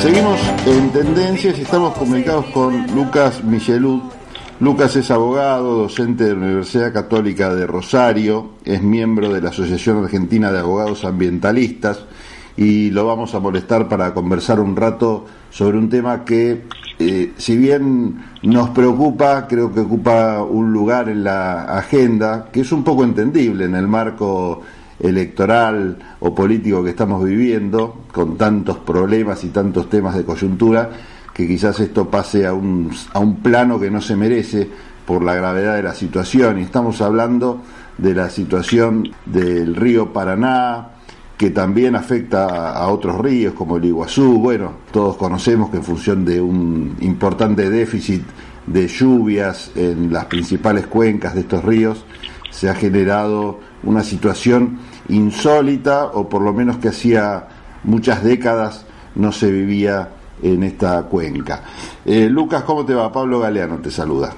Seguimos en tendencias y estamos comunicados con Lucas Michelud. Lucas es abogado, docente de la Universidad Católica de Rosario, es miembro de la Asociación Argentina de Abogados Ambientalistas y lo vamos a molestar para conversar un rato sobre un tema que, eh, si bien nos preocupa, creo que ocupa un lugar en la agenda, que es un poco entendible en el marco electoral o político que estamos viviendo, con tantos problemas y tantos temas de coyuntura, que quizás esto pase a un, a un plano que no se merece por la gravedad de la situación. Y estamos hablando de la situación del río Paraná, que también afecta a otros ríos como el Iguazú. Bueno, todos conocemos que en función de un importante déficit de lluvias en las principales cuencas de estos ríos, se ha generado una situación insólita o por lo menos que hacía muchas décadas no se vivía en esta cuenca. Eh, Lucas, ¿cómo te va? Pablo Galeano te saluda.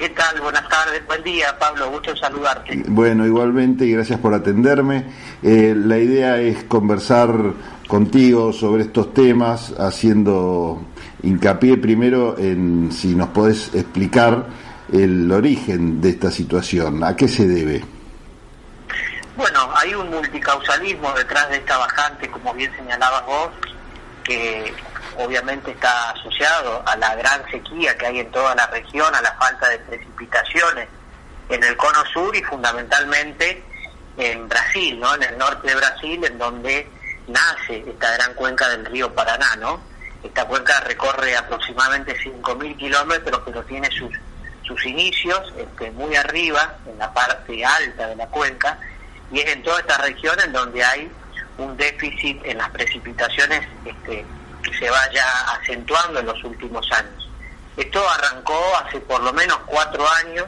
¿Qué tal? Buenas tardes, buen día, Pablo, gusto saludarte. Bueno, igualmente y gracias por atenderme. Eh, la idea es conversar contigo sobre estos temas, haciendo hincapié primero en si nos podés explicar el origen de esta situación, a qué se debe. Bueno, hay un multicausalismo detrás de esta bajante, como bien señalabas vos, que obviamente está asociado a la gran sequía que hay en toda la región, a la falta de precipitaciones en el cono sur y fundamentalmente en Brasil, ¿no? En el norte de Brasil, en donde nace esta gran cuenca del río Paraná, ¿no? Esta cuenca recorre aproximadamente 5.000 kilómetros, pero tiene sus, sus inicios este, muy arriba, en la parte alta de la cuenca, y es en toda esta región en donde hay un déficit en las precipitaciones este, que se vaya acentuando en los últimos años. Esto arrancó hace por lo menos cuatro años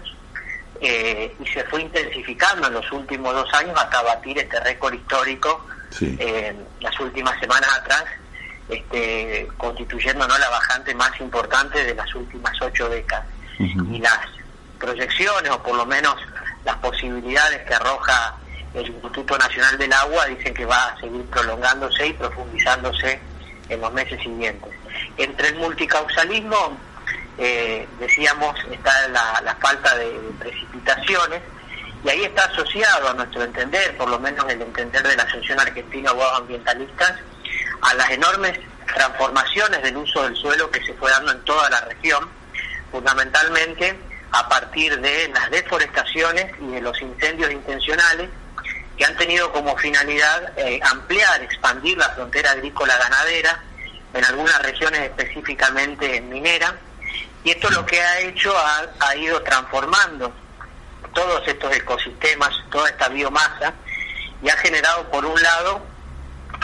eh, y se fue intensificando en los últimos dos años hasta batir este récord histórico Sí. eh, las últimas semanas atrás, este, constituyendo ¿no? la bajante más importante de las últimas ocho décadas. Y las proyecciones, o por lo menos las posibilidades que arroja el Instituto Nacional del Agua, dicen que va a seguir prolongándose y profundizándose en los meses siguientes. Entre el multicausalismo, eh, decíamos, está la, falta de, de precipitaciones, y ahí está asociado, a nuestro entender, por lo menos el entender de la Asociación Argentina de Abogados Ambientalistas, a las enormes transformaciones del uso del suelo que se fue dando en toda la región, fundamentalmente a partir de las deforestaciones y de los incendios intencionales que han tenido como finalidad eh, ampliar, expandir la frontera agrícola ganadera, en algunas regiones específicamente minera, y esto lo que ha hecho ha, ido transformando todos estos ecosistemas, toda esta biomasa, y ha generado por un lado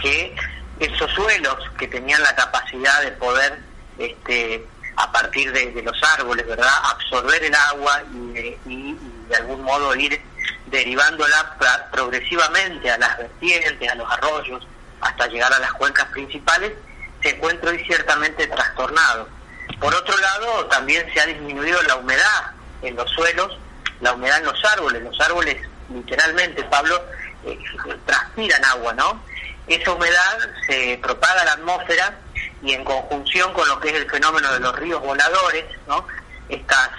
que esos suelos que tenían la capacidad de poder, este, a partir de, los árboles, ¿verdad?, absorber el agua y de algún modo ir derivándola progresivamente a las vertientes, a los arroyos, hasta llegar a las cuencas principales, se encuentra hoy ciertamente trastornado. Por otro lado, también se ha disminuido la humedad en los suelos, la humedad en los árboles. Los árboles, literalmente, Pablo, eh, transpiran agua, ¿no? Esa humedad se propaga a la atmósfera y en conjunción con lo que es el fenómeno de los ríos voladores, ¿no? Estas,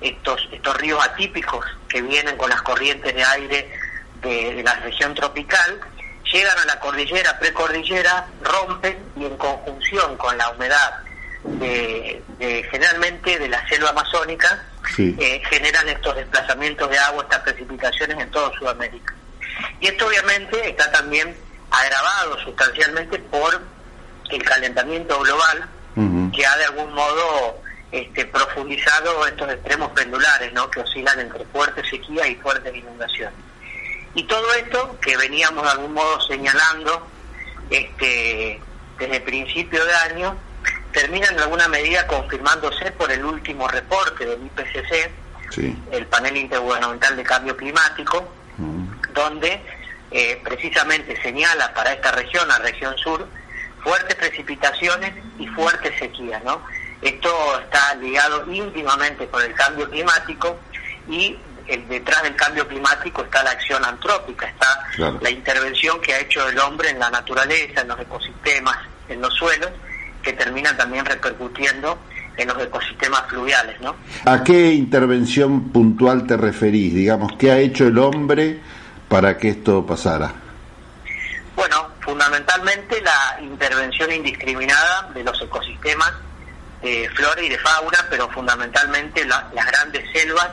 estos, estos ríos atípicos que vienen con las corrientes de aire de, de la región tropical, llegan a la cordillera, precordillera, rompen y en conjunción con la humedad de, de generalmente de la selva amazónica, Sí. eh, generan estos desplazamientos de agua, estas precipitaciones en toda Sudamérica. Y esto obviamente está también agravado sustancialmente por el calentamiento global, que ha de algún modo este, profundizado estos extremos pendulares, ¿no? que oscilan entre fuerte sequía y fuertes inundaciones. Y todo esto que veníamos de algún modo señalando este, desde principio de año, termina en alguna medida confirmándose por el último reporte del IPCC, Sí. el panel intergubernamental de cambio climático, Ujú. donde eh, precisamente señala para esta región, la región sur, fuertes precipitaciones y fuerte sequía, ¿no? Esto está ligado íntimamente con el cambio climático y el detrás del cambio climático está la acción antrópica, está Claro. la intervención que ha hecho el hombre en la naturaleza, en los ecosistemas, en los suelos, que termina también repercutiendo en los ecosistemas fluviales, ¿no? ¿A qué intervención puntual te referís? Digamos, ¿qué ha hecho el hombre para que esto pasara? Bueno, fundamentalmente la intervención indiscriminada de los ecosistemas de flora y de fauna, pero fundamentalmente la- las grandes selvas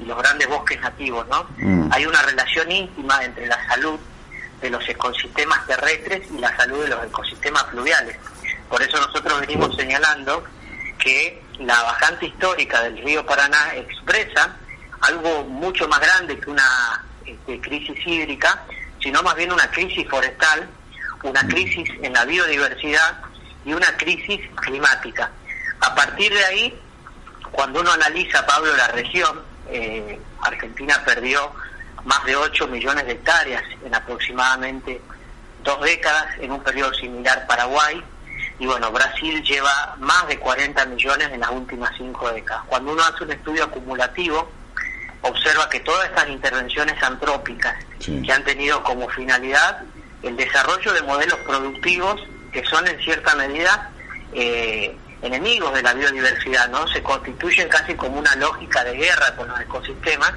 y los grandes bosques nativos, ¿no? Mm. Hay una relación íntima entre la salud de los ecosistemas terrestres y la salud de los ecosistemas fluviales. Por eso nosotros venimos señalando que la bajante histórica del río Paraná expresa algo mucho más grande que una este, crisis hídrica, sino más bien una crisis forestal, una crisis en la biodiversidad y una crisis climática. A partir de ahí, cuando uno analiza, Pablo, la región, eh, Argentina perdió más de 8 millones de hectáreas en aproximadamente dos décadas, en un periodo similar Paraguay, y bueno, Brasil lleva más de 40 millones en las últimas cinco décadas. Cuando uno hace un estudio acumulativo, observa que todas estas intervenciones antrópicas Sí. que han tenido como finalidad el desarrollo de modelos productivos que son en cierta medida eh, enemigos de la biodiversidad, ¿no? Se constituyen casi como una lógica de guerra con los ecosistemas,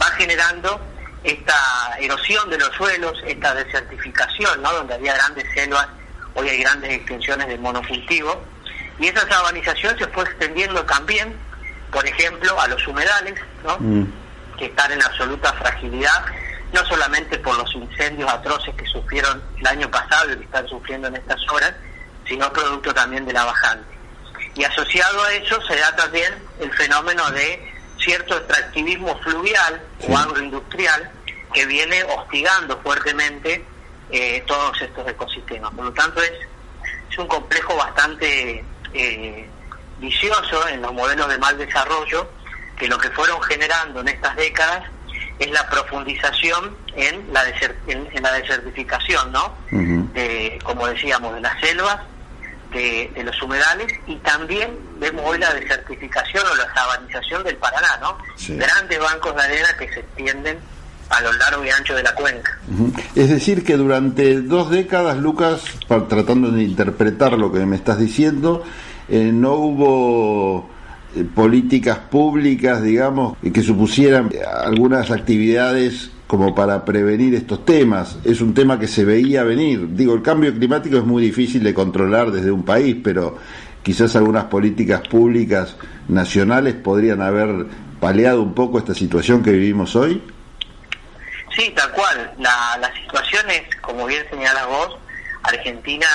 va generando esta erosión de los suelos, esta desertificación, ¿no? Donde había grandes selvas, hoy hay grandes extensiones de monocultivo, y esa sabanización se fue extendiendo también, por ejemplo, a los humedales, ¿no? Mm. que están en absoluta fragilidad, no solamente por los incendios atroces que sufrieron el año pasado y que están sufriendo en estas horas, sino producto también de la bajante. Y asociado a eso se da también el fenómeno de cierto extractivismo fluvial Sí. o agroindustrial que viene hostigando fuertemente eh, todos estos ecosistemas. Por lo tanto, es, es un complejo bastante eh, vicioso en los modelos de mal desarrollo que lo que fueron generando en estas décadas es la profundización en la, deser- en, en la desertificación, ¿no? De, como decíamos, de las selvas, de, de los humedales y también vemos hoy la desertificación o la sabanización del Paraná, ¿no? Sí. Grandes bancos de arena que se extienden a lo largo y ancho de la cuenca. Es decir, que durante dos décadas, Lucas, tratando de interpretar lo que me estás diciendo, eh, no hubo eh, políticas públicas, digamos, que supusieran eh, algunas actividades como para prevenir estos temas. Es un tema que se veía venir. Digo, el cambio climático es muy difícil de controlar desde un país, pero quizás algunas políticas públicas nacionales podrían haber paliado un poco esta situación que vivimos hoy. Sí, tal cual. La, la situación es, como bien señalas vos, Argentina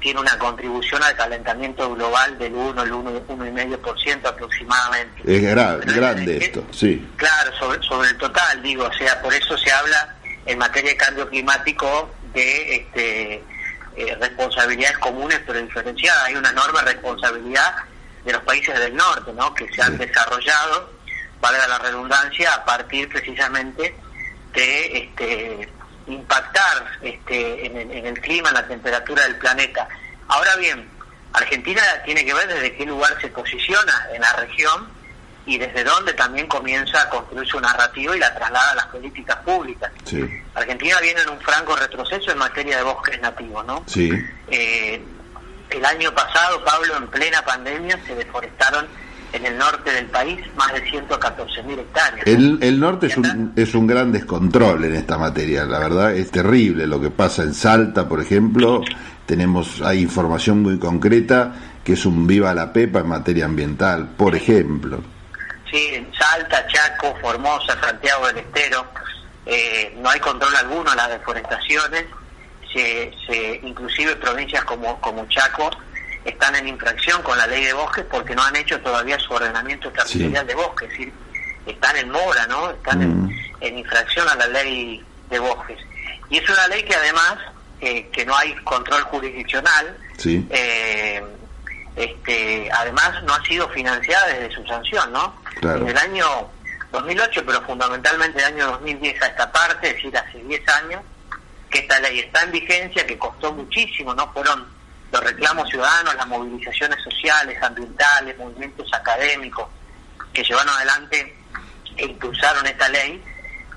tiene una contribución al calentamiento global del 1, el 1, 1,5% aproximadamente. Es grande es- esto, sí. Claro, sobre, sobre el total, digo, o sea, por eso se habla en materia de cambio climático de este, eh, responsabilidades comunes pero diferenciadas. Hay una enorme responsabilidad de los países del norte, ¿no? Que se han Sí. desarrollado, valga la redundancia, a partir precisamente de este, impactar este, en, el, en el clima, en la temperatura del planeta. Ahora bien, Argentina tiene que ver desde qué lugar se posiciona en la región y desde dónde también comienza a construir su narrativa y la traslada a las políticas públicas. Sí, Argentina viene en un franco retroceso en materia de bosques nativos, ¿no? sí, Eh, el año pasado, Pablo, en plena pandemia, se deforestaron en el norte del país más de 114.000 hectáreas. El, el norte es un, es un gran descontrol en esta materia, la verdad es terrible lo que pasa en Salta, por ejemplo, tenemos, hay información muy concreta que es un viva la pepa en materia ambiental, por ejemplo. Sí, en Salta, Chaco, Formosa, Santiago del Estero, eh, no hay control alguno en las deforestaciones, se, se, inclusive provincias como, como Chaco están en infracción con la ley de bosques porque no han hecho todavía su ordenamiento territorial Sí. de bosques, es decir, están en mora, ¿no? Están Mm. en, en infracción a la ley de bosques. Y es una ley que además, eh, que no hay control jurisdiccional, Sí, eh, este, además no ha sido financiada desde su sanción, ¿no? Claro. Desde el año 2008, pero fundamentalmente el año 2010 a esta parte, es decir, hace 10 años, que esta ley está en vigencia, que costó muchísimo, ¿no? Fueron los reclamos ciudadanos, las movilizaciones sociales, ambientales, movimientos académicos que llevaron adelante e impulsaron esta ley,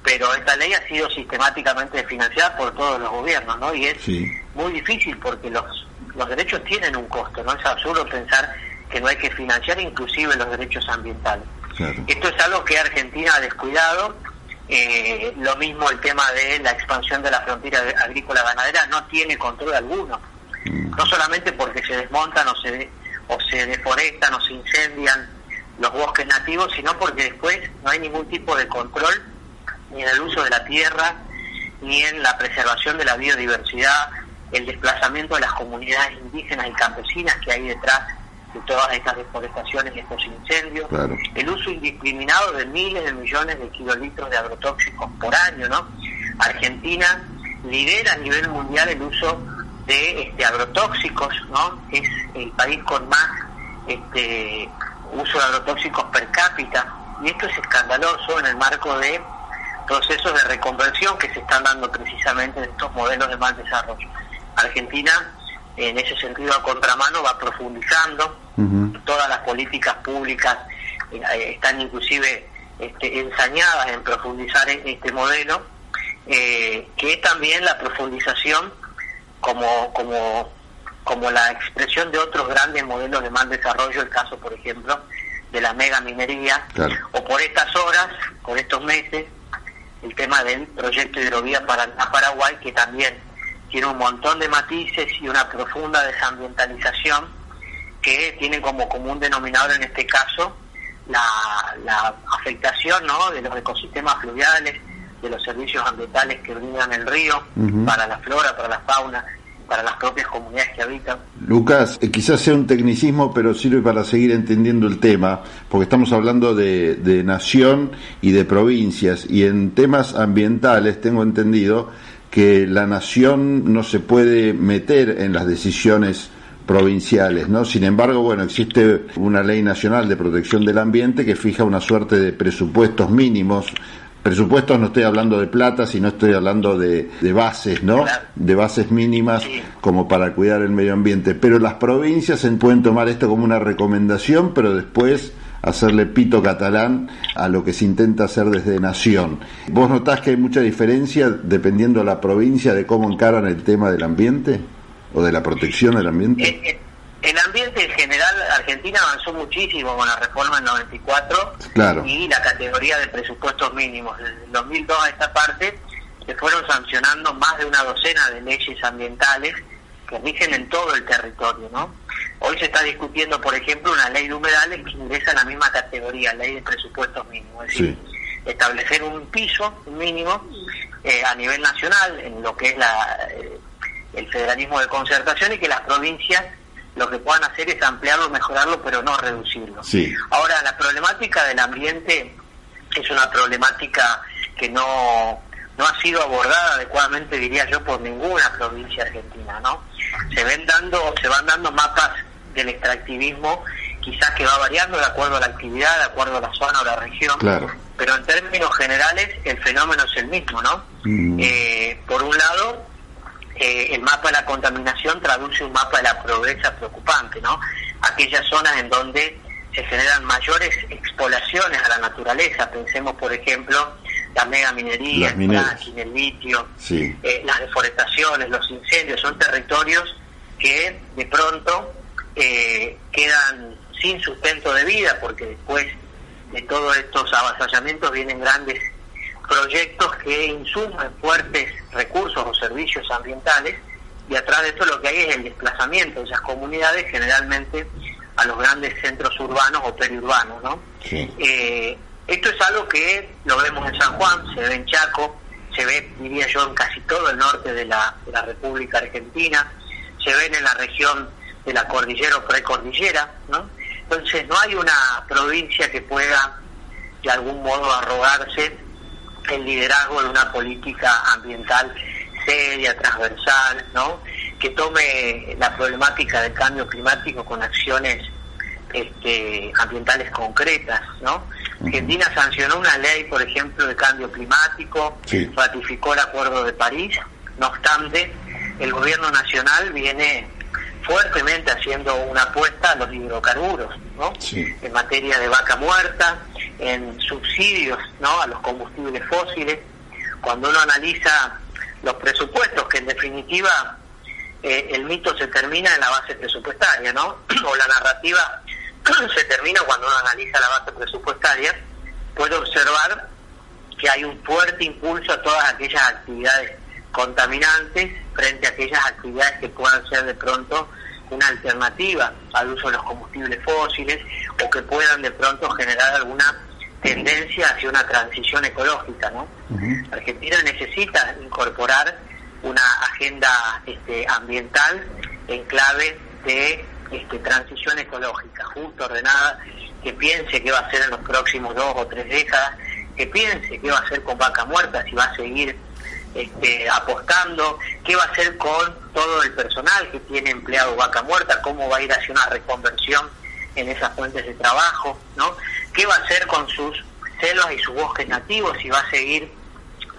pero esta ley ha sido sistemáticamente financiada por todos los gobiernos, ¿no? Y es Sí. muy difícil porque los, los derechos tienen un costo, ¿no? Es absurdo pensar que no hay que financiar inclusive los derechos ambientales. Claro. Esto es algo que Argentina ha descuidado. eh, lo mismo el tema de la expansión de la frontera agrícola ganadera no tiene control alguno. Mm. No solamente porque se desmontan o se, o se deforestan o se incendian los bosques nativos, sino porque después no hay ningún tipo de control ni en el uso de la tierra, ni en la preservación de la biodiversidad, el desplazamiento de las comunidades indígenas y campesinas que hay detrás de todas estas deforestaciones y estos incendios, Claro. el uso indiscriminado de miles de millones de kilolitros de agrotóxicos por año, ¿no? Argentina lidera a nivel mundial el uso de este, agrotóxicos, ¿no? Es el país con más este, uso de agrotóxicos per cápita y esto es escandaloso en el marco de procesos de reconversión que se están dando precisamente en estos modelos de mal desarrollo. Argentina, en ese sentido, a contramano, va profundizando todas las políticas públicas eh, están inclusive este, ensañadas en profundizar en este modelo, eh, que es también la profundización como, como, como la expresión de otros grandes modelos de mal desarrollo, el caso, por ejemplo, de la mega minería, Claro. o por estas horas, por estos meses, el tema del proyecto hidrovía Paraná-Paraguay, que también tiene un montón de matices y una profunda desambientalización que tiene como común denominador en este caso la, la afectación ¿no? de los ecosistemas fluviales, de los servicios ambientales que brindan el río para la flora, para la fauna, para las propias comunidades que habitan. Lucas, eh, quizás sea un tecnicismo, pero sirve para seguir entendiendo el tema, porque estamos hablando de, de nación y de provincias, y en temas ambientales tengo entendido que la nación no se puede meter en las decisiones provinciales, ¿no? Sin embargo, bueno, existe una ley nacional de protección del ambiente que fija una suerte de presupuestos mínimos. Presupuestos no estoy hablando de plata, sino estoy hablando de, de bases, ¿no? Claro. De bases mínimas Sí. como para cuidar el medio ambiente. Pero las provincias se pueden tomar esto como una recomendación, pero después hacerle pito catalán a lo que se intenta hacer desde nación. ¿Vos notás que hay mucha diferencia dependiendo de la provincia de cómo encaran el tema del ambiente o de la protección del ambiente? El ambiente en general, Argentina avanzó muchísimo con la reforma del 94 Claro. y la categoría de presupuestos mínimos. Desde el 2002 a esta parte se fueron sancionando más de una docena de leyes ambientales que rigen en todo el territorio, ¿no? Hoy se está discutiendo, por ejemplo, una ley de humedales que ingresa en la misma categoría, ley de presupuestos mínimos, es decir, establecer un piso mínimo eh, a nivel nacional en lo que es la, eh, el federalismo de concertación y que las provincias lo que puedan hacer es ampliarlo, mejorarlo, pero no reducirlo. Sí. Ahora, la problemática del ambiente es una problemática que no, no ha sido abordada adecuadamente, diría yo, por ninguna provincia argentina, ¿no? Se ven dando, se van dando mapas del extractivismo, quizás que va variando de acuerdo a la actividad, de acuerdo a la zona o la región, Claro. pero en términos generales el fenómeno es el mismo, ¿no? Mm. Eh, por un lado, eh, el mapa de la contaminación traduce un mapa de la pobreza preocupante, ¿no? Aquellas zonas en donde se generan mayores expolaciones a la naturaleza, pensemos por ejemplo la megaminería, Las el fracking, el litio, Sí. eh, las deforestaciones, los incendios, son territorios que de pronto eh, quedan sin sustento de vida porque después de todos estos avasallamientos vienen grandes proyectos que insuman fuertes recursos o servicios ambientales y atrás de esto lo que hay es el desplazamiento de esas comunidades generalmente a los grandes centros urbanos o periurbanos, ¿no? Sí. Eh, esto es algo que lo vemos en San Juan, se ve en Chaco, se ve, diría yo, en casi todo el norte de la, de la República Argentina, se ven en la región de la cordillera o precordillera, ¿no? Entonces no hay una provincia que pueda de algún modo arrogarse el liderazgo de una política ambiental seria, transversal, ¿no? que tome la problemática del cambio climático con acciones este, ambientales concretas, ¿no? Argentina sancionó una ley, por ejemplo, de cambio climático, Sí. ratificó el Acuerdo de París, no obstante, el gobierno nacional viene fuertemente haciendo una apuesta a los hidrocarburos, ¿no? Sí. En materia de vaca muerta, en subsidios ¿no? a los combustibles fósiles, cuando uno analiza los presupuestos, que en definitiva eh, el mito se termina en la base presupuestaria, ¿no? o la narrativa se termina cuando uno analiza la base presupuestaria, puede observar que hay un fuerte impulso a todas aquellas actividades contaminantes frente a aquellas actividades que puedan ser de pronto una alternativa al uso de los combustibles fósiles o que puedan de pronto generar alguna tendencia hacia una transición ecológica. ¿no? Argentina necesita incorporar una agenda este, ambiental en clave de este, transición ecológica, justa, ordenada, que piense qué va a hacer en los próximos dos o tres décadas, que piense qué va a hacer con vaca muerta, si va a seguir este, apostando, qué va a hacer con todo el personal que tiene empleado vaca muerta, cómo va a ir hacia una reconversión en esas fuentes de trabajo, ¿no? ¿Qué va a hacer con sus selvas y sus bosques nativos? Si va a seguir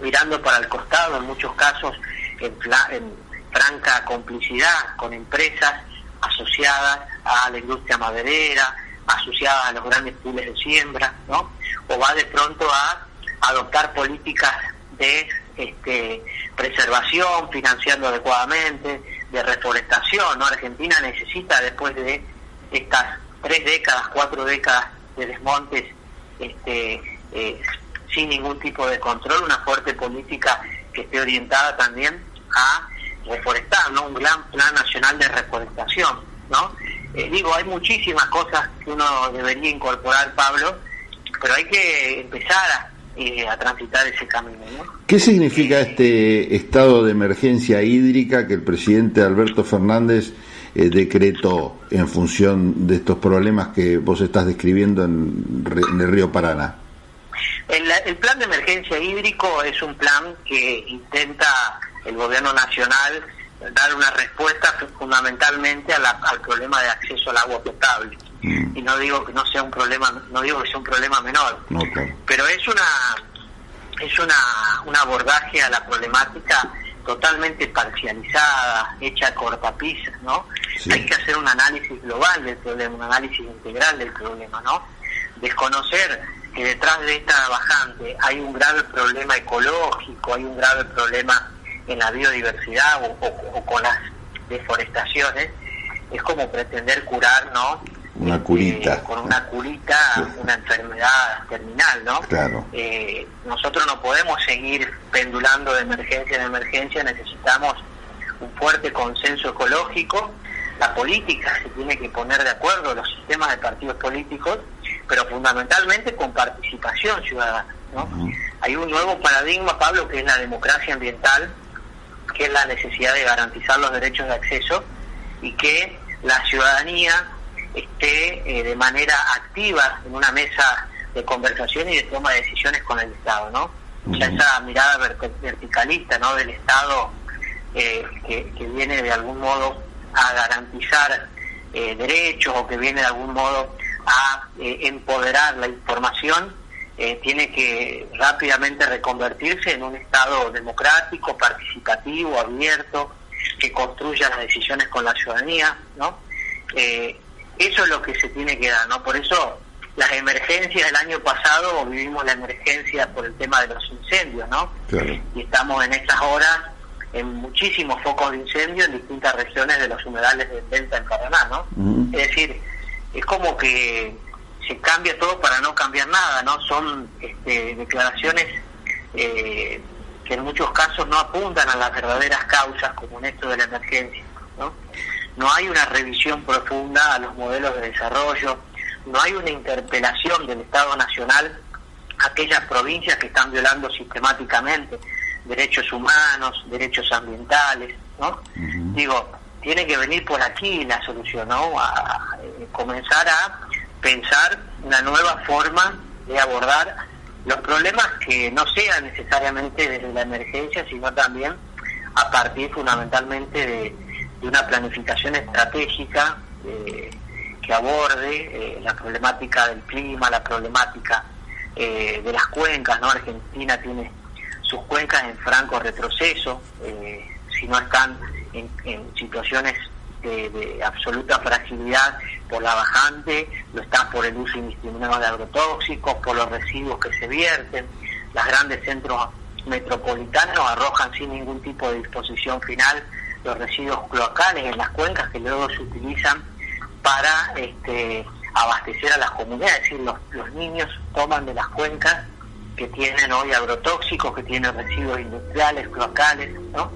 mirando para el costado, en muchos casos en, en franca complicidad con empresas asociadas a la industria maderera, asociadas a los grandes pools de siembra, ¿no? O va de pronto a adoptar políticas de este, preservación, financiando adecuadamente, de reforestación. ¿no? Argentina necesita, después de estas tres décadas, cuatro décadas de desmontes este, eh, sin ningún tipo de control, una fuerte política que esté orientada también a reforestar, ¿no? un gran plan nacional de reforestación. ¿no? Eh, digo, hay muchísimas cosas que uno debería incorporar, Pablo, pero hay que empezar a eh, a transitar ese camino. ¿Qué significa este estado de emergencia hídrica que el presidente Alberto Fernández eh, decretó en función de estos problemas que vos estás describiendo en, el río Paraná? El, el, plan de emergencia hídrico es un plan que intenta el gobierno nacional dar una respuesta fundamentalmente al problema de acceso al agua potable. Mm. Y no digo que no sea un problema, no digo que sea un problema menor, pero es una es una un abordaje a la problemática totalmente parcializada, hecha a cortapisas, ¿no? Hay que hacer un análisis global del problema, un análisis integral del problema, ¿no? Desconocer que detrás de esta bajante hay un grave problema ecológico, hay un grave problema en la biodiversidad o, con las deforestaciones, es como pretender curar, ¿no? Una curita. Eh, con una curita, una enfermedad terminal, ¿no? Claro. Eh, nosotros no podemos seguir pendulando de emergencia en emergencia, necesitamos un fuerte consenso ecológico, la política se tiene que poner de acuerdo, los sistemas de partidos políticos, pero fundamentalmente con participación ciudadana. ¿no? Hay un nuevo paradigma, Pablo, que es la democracia ambiental, que es la necesidad de garantizar los derechos de acceso y que la ciudadanía esté eh, de manera activa en una mesa de conversación y de toma de decisiones con el Estado, ¿no? O sea, esa mirada verticalista, ¿no? Del Estado eh, que, viene de algún modo a garantizar eh, derechos o que viene de algún modo a empoderar la información, tiene que rápidamente reconvertirse en un Estado democrático, participativo, abierto, que construya las decisiones con la ciudadanía, ¿no? Eso es lo que se tiene que dar, ¿no? Por eso las emergencias del año pasado vivimos la emergencia por el tema de los incendios, ¿no? Y estamos en estas horas en muchísimos focos de incendio en distintas regiones de los humedales del delta en Paraná, ¿no? Es decir, es como que se cambia todo para no cambiar nada, ¿no? Son este, declaraciones eh, que en muchos casos no apuntan a las verdaderas causas, como en esto de la emergencia, ¿no? No hay una revisión profunda a los modelos de desarrollo, no hay una interpelación del Estado Nacional a aquellas provincias que están violando sistemáticamente derechos humanos, derechos ambientales, ¿no? Digo, tiene que venir por aquí la solución, ¿no? A, eh, comenzar a pensar una nueva forma de abordar los problemas que no sean necesariamente desde la emergencia, sino también a partir fundamentalmente de, de una planificación estratégica eh, que aborde eh, la problemática del clima, la problemática eh, de las cuencas, ¿no? Argentina tiene sus cuencas en franco retroceso, si no están en, situaciones este, de absoluta fragilidad por la bajante, lo está por el uso indiscriminado de agrotóxicos, por los residuos que se vierten, los grandes centros metropolitanos arrojan sin ningún tipo de disposición final los residuos cloacales en las cuencas que luego se utilizan para este, abastecer a las comunidades, es decir, los, los niños toman de las cuencas que tienen hoy agrotóxicos, que tienen residuos industriales, cloacales, ¿no?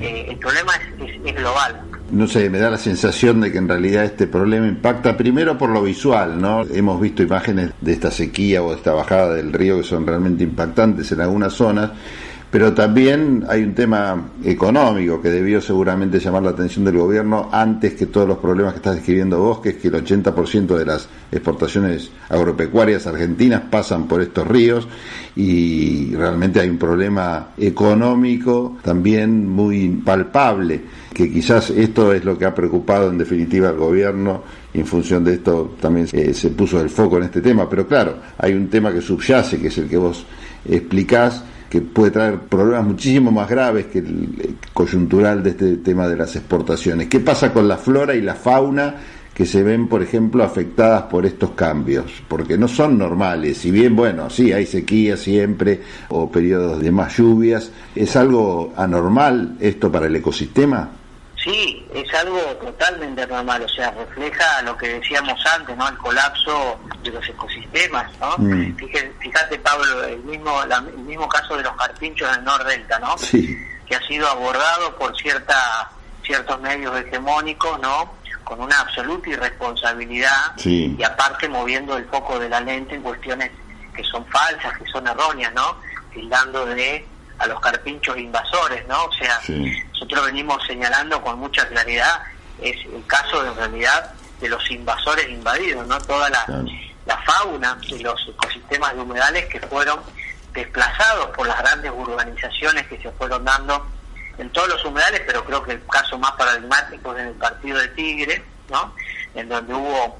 Eh, el problema es, es, global. No sé, me da la sensación de que en realidad este problema impacta primero por lo visual, ¿no? Hemos visto imágenes de esta sequía o de esta bajada del río que son realmente impactantes en algunas zonas pero también hay un tema económico que debió seguramente llamar la atención del gobierno antes que todos los problemas que estás describiendo vos, que es que el 80% de las exportaciones agropecuarias argentinas pasan por estos ríos y realmente hay un problema económico también muy palpable, que quizás esto es lo que ha preocupado en definitiva al gobierno y en función de esto también eh, se puso el foco en este tema, pero claro, hay un tema que subyace, que es el que vos explicás, que puede traer problemas muchísimo más graves que el coyuntural de este tema de las exportaciones. ¿Qué pasa con la flora y la fauna que se ven, por ejemplo, afectadas por estos cambios? Porque no son normales. Si bien, bueno, sí, hay sequía siempre o periodos de más lluvias, ¿es algo anormal esto para el ecosistema? Sí, es algo totalmente normal, o sea, refleja lo que decíamos antes, ¿no? El colapso de los ecosistemas, ¿no? Mm. Fíjate, Pablo, el mismo el mismo caso de los carpinchos del Delta, ¿no? Sí. Que ha sido abordado por cierta ciertos medios hegemónicos, ¿no? Con una absoluta irresponsabilidad y aparte moviendo el foco de la lente en cuestiones que son falsas, que son erróneas, ¿no? Tildando de a los carpinchos invasores, ¿no? O sea, nosotros venimos señalando con mucha claridad es el caso en realidad de los invasores invadidos, ¿no? Toda la, la fauna y los ecosistemas de humedales que fueron desplazados por las grandes urbanizaciones que se fueron dando en todos los humedales, pero creo que el caso más paradigmático es en el partido de Tigre, ¿no? En donde hubo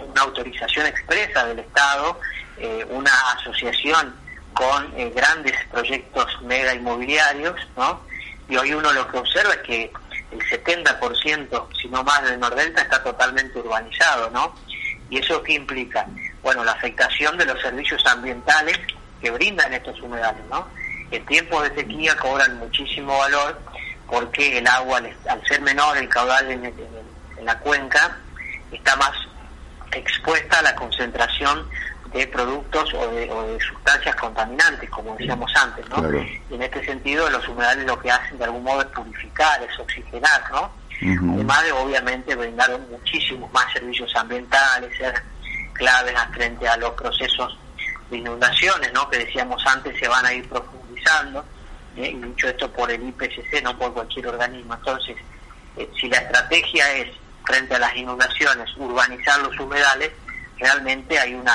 una autorización expresa del Estado, eh, una asociación con eh, grandes proyectos mega inmobiliarios, ¿no? Y hoy uno lo que observa es que el 70%, si no más, del Nordelta está totalmente urbanizado, ¿no? ¿Y eso qué implica? Bueno, la afectación de los servicios ambientales que brindan estos humedales, ¿no? En tiempos de sequía cobran muchísimo valor porque el agua, al ser menor el caudal en, en la cuenca, está más expuesta a la concentración de productos o de, sustancias contaminantes, como decíamos antes, ¿no? Y en este sentido, los humedales lo que hacen de algún modo es purificar, es oxigenar, ¿no? Además de, obviamente, brindar muchísimos más servicios ambientales, ser claves frente a los procesos de inundaciones, ¿no? Que decíamos antes se van a ir profundizando, ¿eh? y dicho esto por el IPCC, no por cualquier organismo. Entonces, eh, si la estrategia es, frente a las inundaciones, urbanizar los humedales, realmente hay una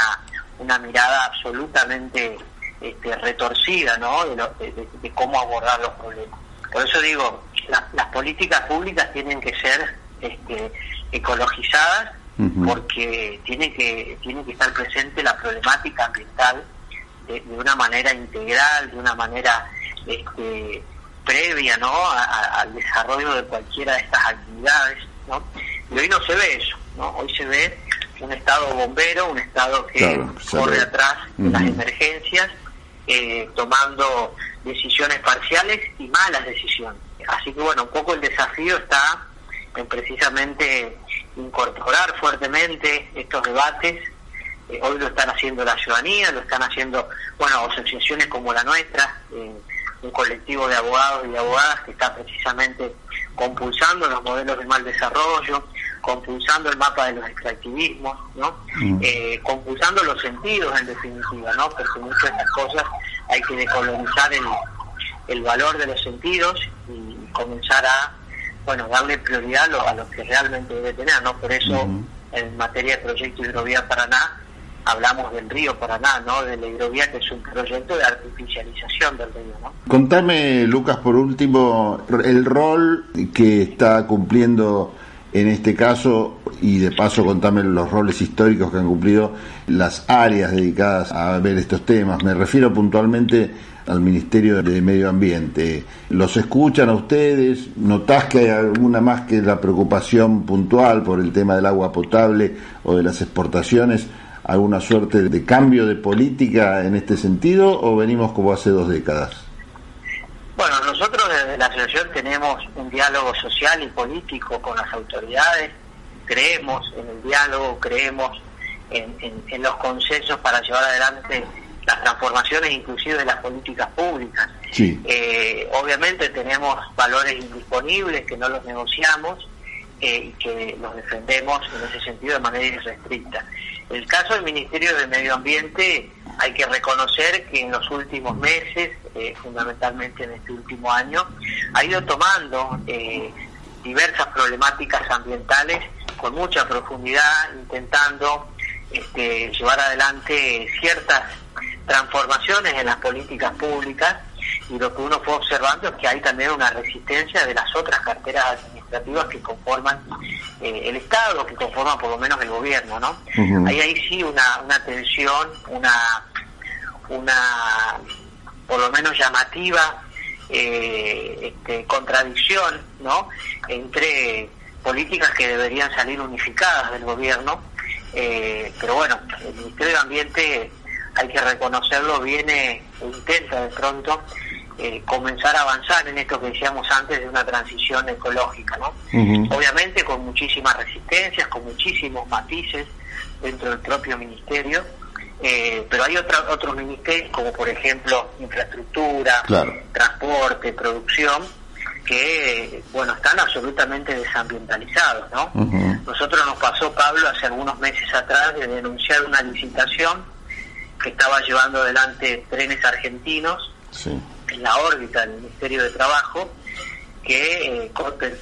una mirada absolutamente este, retorcida ¿no? de, cómo abordar los problemas. Por eso digo, las políticas públicas tienen que ser este, ecologizadas porque tiene que, tiene que estar presente la problemática ambiental de, una manera integral, de una manera este, previa ¿no? al desarrollo de cualquiera de estas actividades. ¿no? Y hoy no se ve eso, ¿no? hoy se ve un Estado bombero, un Estado que corre atrás de las emergencias, eh, tomando decisiones parciales y malas decisiones. Así que bueno, un poco el desafío está en precisamente incorporar fuertemente estos debates. Eh, hoy lo están haciendo la ciudadanía, lo están haciendo, bueno, asociaciones como la nuestra, eh, un colectivo de abogados y abogadas que está precisamente compulsando los modelos de mal desarrollo, compulsando el mapa de los extractivismos, ¿no? Mm. Eh, compulsando los sentidos en definitiva, ¿no? Porque muchas de estas cosas hay que decolonizar el, el valor de los sentidos y comenzar a, bueno, darle prioridad a lo, a lo que realmente debe tener, ¿no? Por eso en materia de proyecto Hidrovía Paraná hablamos del río Paraná, ¿no? De la hidrovía que es un proyecto de artificialización del río, ¿no? Contame, Lucas, por último, el rol que está cumpliendo en este caso, y de paso contame los roles históricos que han cumplido las áreas dedicadas a ver estos temas. Me refiero puntualmente al Ministerio de Medio Ambiente. ¿Los escuchan a ustedes? ¿Notás que hay alguna más que la preocupación puntual por el tema del agua potable o de las exportaciones? ¿Alguna suerte de cambio de política en este sentido o venimos como hace dos décadas? Bueno, nosotros desde la asociación tenemos un diálogo social y político con las autoridades, creemos en el diálogo, creemos en, los consensos para llevar adelante las transformaciones inclusive de las políticas públicas. Eh, obviamente tenemos valores indisponibles que no los negociamos eh, y que los defendemos en ese sentido de manera irrestricta. El caso del Ministerio de Medio Ambiente hay que reconocer que en los últimos meses, eh, fundamentalmente en este último año, ha ido tomando eh, diversas problemáticas ambientales con mucha profundidad, intentando este, llevar adelante ciertas transformaciones en las políticas públicas y lo que uno fue observando es que hay también una resistencia de las otras carteras administrativas que conforman eh, el Estado, que conforman por lo menos el gobierno, ¿no? Hay ahí sí una, una tensión, una, una por lo menos llamativa eh, este, contradicción, ¿no? Entre políticas que deberían salir unificadas del gobierno, eh, pero bueno, el Ministerio de Ambiente hay que reconocerlo, viene e intenta de pronto eh, comenzar a avanzar en esto que decíamos antes de una transición ecológica, ¿no? Obviamente con muchísimas resistencias, con muchísimos matices dentro del propio ministerio, eh, pero hay otros ministerios como por ejemplo infraestructura, transporte, producción, que bueno están absolutamente desambientalizados, ¿no? Nosotros nos pasó Pablo hace algunos meses atrás de denunciar una licitación que estaba llevando adelante trenes argentinos en la órbita del Ministerio de Trabajo, que eh,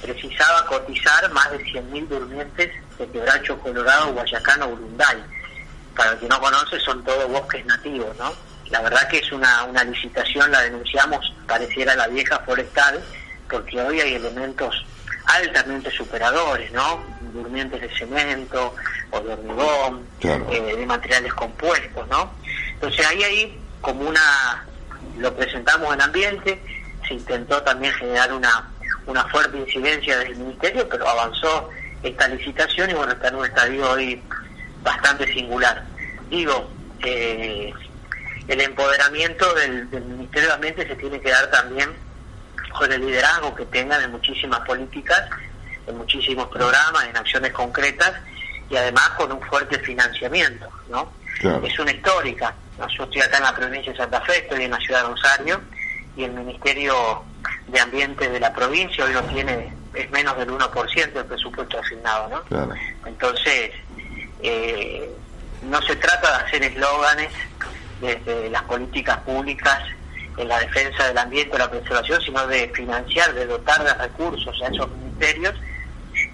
precisaba cotizar más de 100.000 durmientes de Quebracho Colorado, Guayacán o Urunday. Para el que no conoce, son todos bosques nativos, ¿no? La verdad que es una, una licitación, la denunciamos, pareciera la vieja forestal, porque hoy hay elementos altamente superadores, ¿no? Durmientes de cemento o de hormigón, eh, de materiales compuestos, ¿no? Entonces ahí hay como una lo presentamos en ambiente, se intentó también generar una, una fuerte incidencia del ministerio, pero avanzó esta licitación y bueno, está en un estadio hoy bastante singular. Digo, eh, el empoderamiento del, Ministerio de Ambiente se tiene que dar también con el liderazgo que tengan en muchísimas políticas, en muchísimos programas, en acciones concretas y además con un fuerte financiamiento, ¿no? Es una histórica. Yo estoy acá en la provincia de Santa Fe, estoy en la ciudad de Rosario y el Ministerio de Ambiente de la provincia hoy no tiene, es menos del 1% del presupuesto asignado, ¿no? Entonces, eh, no se trata de hacer eslóganes desde las políticas públicas en la defensa del ambiente o la preservación, sino de financiar, de dotar de recursos a esos ministerios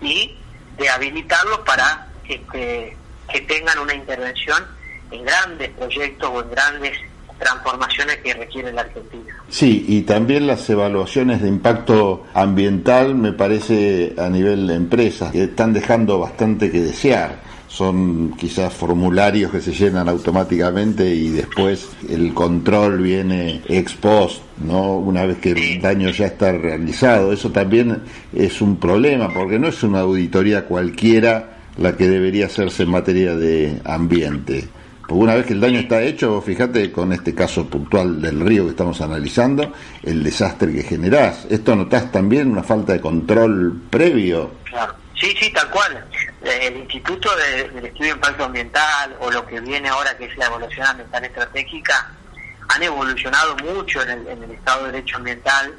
y de habilitarlos para que tengan una intervención en grandes proyectos o en grandes transformaciones que requiere la Argentina. Sí, y también las evaluaciones de impacto ambiental, me parece, a nivel de empresas, que están dejando bastante que desear. Son quizás formularios que se llenan automáticamente y después el control viene ex post, ¿no? Una vez que el daño ya está realizado. Eso también es un problema, porque no es una auditoría cualquiera la que debería hacerse en materia de ambiente una vez que el daño está hecho, fíjate con este caso puntual del río que estamos analizando, el desastre que generás. ¿Esto notás también una falta de control previo? Claro. Sí, sí, tal cual. Eh, el Instituto del Estudio de Impacto Ambiental o lo que viene ahora que es la evaluación ambiental estratégica han evolucionado mucho en el, Estado de Derecho Ambiental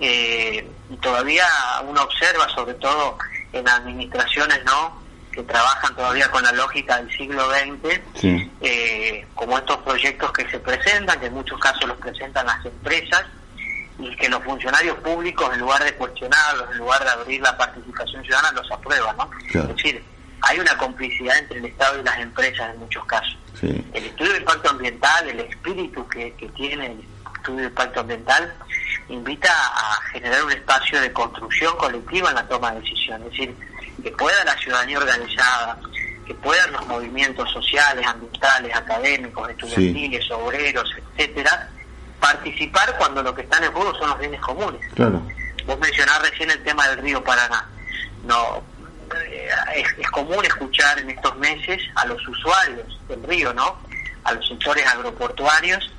eh, y todavía uno observa, sobre todo en administraciones, ¿no? Que trabajan todavía con la lógica del siglo XX, eh, como estos proyectos que se presentan, que en muchos casos los presentan las empresas, y que los funcionarios púbicos, en lugar de cuestionarlos, en lugar de abrir la participación ciudadana, los aprueban, ¿no? Es decir, hay una complicidad entre el Estado y las empresas en muchos casos. El estudio de impacto ambiental, el espíritu que, que tiene el estudio de impacto ambiental, invita a generar un espacio de construcción colectiva en la toma de decisiones. Es decir, que pueda la ciudadanía organizada, que puedan los movimientos sociales, ambientales, académicos, estudiantiles, obreros, etcétera, participar cuando lo que están en juego son los bienes comunes. Claro. Vos mencionás recién el tema del río Paraná. No, eh, es, es común escuchar en estos meses a los usuarios del río, ¿no? A los sectores agroportuarios,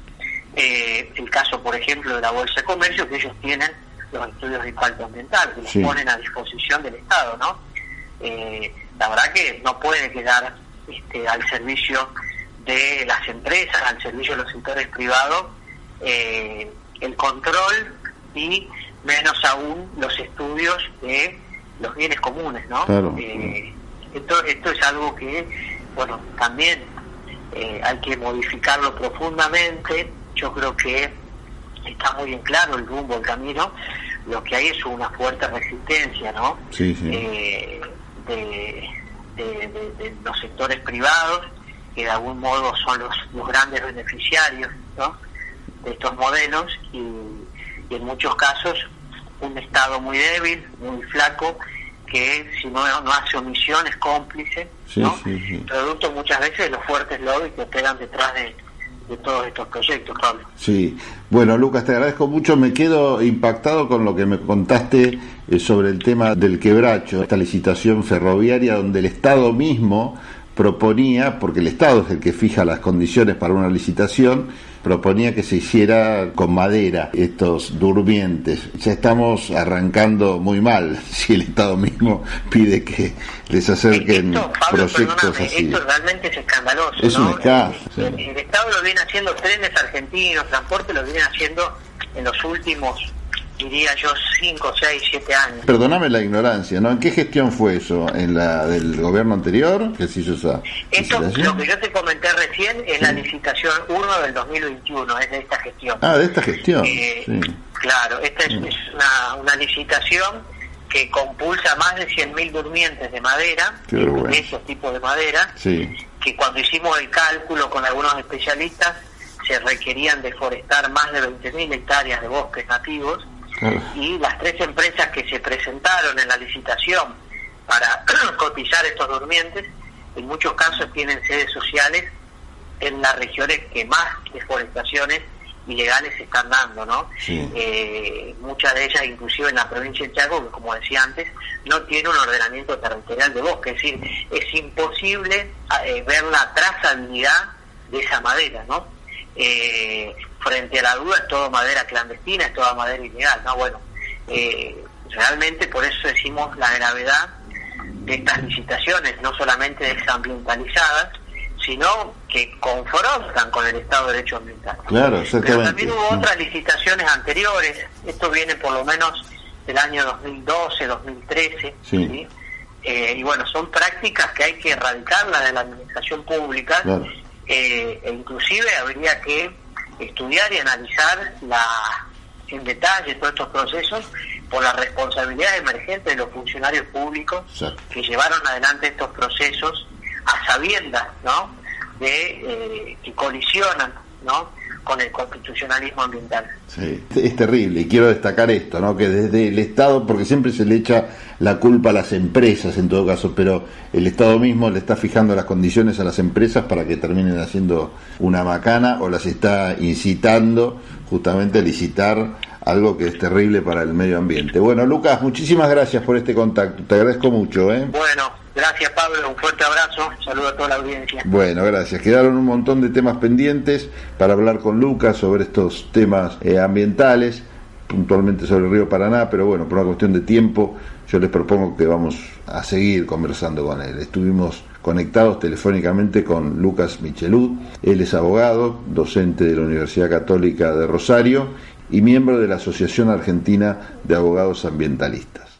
eh, el caso, por ejemplo, de la Bolsa de Comercio, que ellos tienen los estudios de impacto ambiental, que los ponen a disposición del Estado, ¿no? Eh, la verdad que no puede quedar este, al servicio de las empresas, al servicio de los sectores privados, eh, el control y menos aún los estudios de los bienes comunes, ¿no? Claro. Eh, esto, esto es algo que, bueno, también eh, hay que modificarlo profundamente. Yo creo que está muy en claro el rumbo, el camino. Lo que hay es una fuerte resistencia, ¿no? Sí, sí. Eh, de, de- los sectores privados, que de algún modo son los, los grandes beneficiarios, ¿no? De estos modelos y, y en muchos casos un Estado muy débil, muy flaco, que si no, no hace omisión es cómplice, Sí, ¿no? sí, sí. producto muchas veces de los fuertes lobbies que operan detrás de, de todos estos proyectos, Pablo. Sí, bueno Lucas, te agradezco mucho, me quedo impactado con lo que me contaste eh, sobre el tema del quebracho, esta licitación ferroviaria donde el Estado mismo proponía, porque el Estado es el que fija las condiciones para una licitación, proponía que se hiciera con madera estos durmientes. Ya estamos arrancando muy mal si el Estado mismo pide que les acerquen Esto, Pablo, proyectos así. esto realmente es escandaloso. Es ¿no? un escándalo, El, sí. el Estado lo viene haciendo, trenes argentinos, transporte lo viene haciendo en los últimos, diría yo, 5, 6, 7 años. Perdóname la ignorancia, ¿no? ¿En qué gestión fue eso? ¿En la del gobierno anterior? ¿Qué se hizo esa Esto, lo que yo te comenté recién, es la licitación 1 del 2021, es de esta gestión. Ah, de esta gestión. Eh, sí. Claro, esta es, es una, una licitación que compulsa más de 100.000 durmientes de madera, vergüenza. de esos tipos de madera, Sí, que cuando hicimos el cálculo con algunos especialistas se requerían deforestar más de 20.000 hectáreas de bosques nativos claro. y las tres empresas que se presentaron en la licitación para cotizar estos durmientes en muchos casos tienen sedes sociales en las regiones que más deforestaciones ilegales se están dando, ¿no? Sí. Eh, muchas de ellas, inclusive en la provincia de Chaco, que como decía antes, no tiene un ordenamiento territorial de bosque, es decir, es imposible eh, ver la trazabilidad de esa madera, ¿no? Eh, frente a la duda es todo madera clandestina, es toda madera ilegal, ¿no? Bueno, eh, realmente por eso decimos la gravedad de estas licitaciones, no solamente desambientalizadas, sino que confrontan con el Estado de Derecho Ambiental. Claro, Pero también hubo Mm. otras licitaciones anteriores, esto viene por lo menos del año 2012, 2013, Sí. ¿sí? Eh, y bueno, son prácticas que hay que erradicarlas de la administración pública, Claro. Eh, e inclusive habría que estudiar y analizar la en detalle todos estos procesos por la responsabilidad emergente de los funcionarios públicos que llevaron adelante estos procesos a sabiendas, ¿no? De eh, que colisionan, ¿no? Con el constitucionalismo ambiental. Sí, es terrible y quiero destacar esto, ¿no? que desde el Estado, porque siempre se le echa la culpa a las empresas en todo caso, pero el Estado mismo le está fijando las condiciones a las empresas para que terminen haciendo una macana o las está incitando justamente a licitar algo que es terrible para el medio ambiente. Bueno, Lucas, muchísimas gracias por este contacto, te agradezco mucho. ¿eh? Bueno, gracias Pablo, un fuerte abrazo, saludo a toda la audiencia. Bueno, gracias. Quedaron un montón de temas pendientes para hablar con Lucas sobre estos temas eh, ambientales, puntualmente sobre el río Paraná, pero bueno, por una cuestión de tiempo, yo les propongo que vamos a seguir conversando con él. Estuvimos conectados telefónicamente con Lucas Michelud, él es abogado, docente de la Universidad Católica de Rosario y miembro de la Asociación Argentina de Abogados Ambientalistas.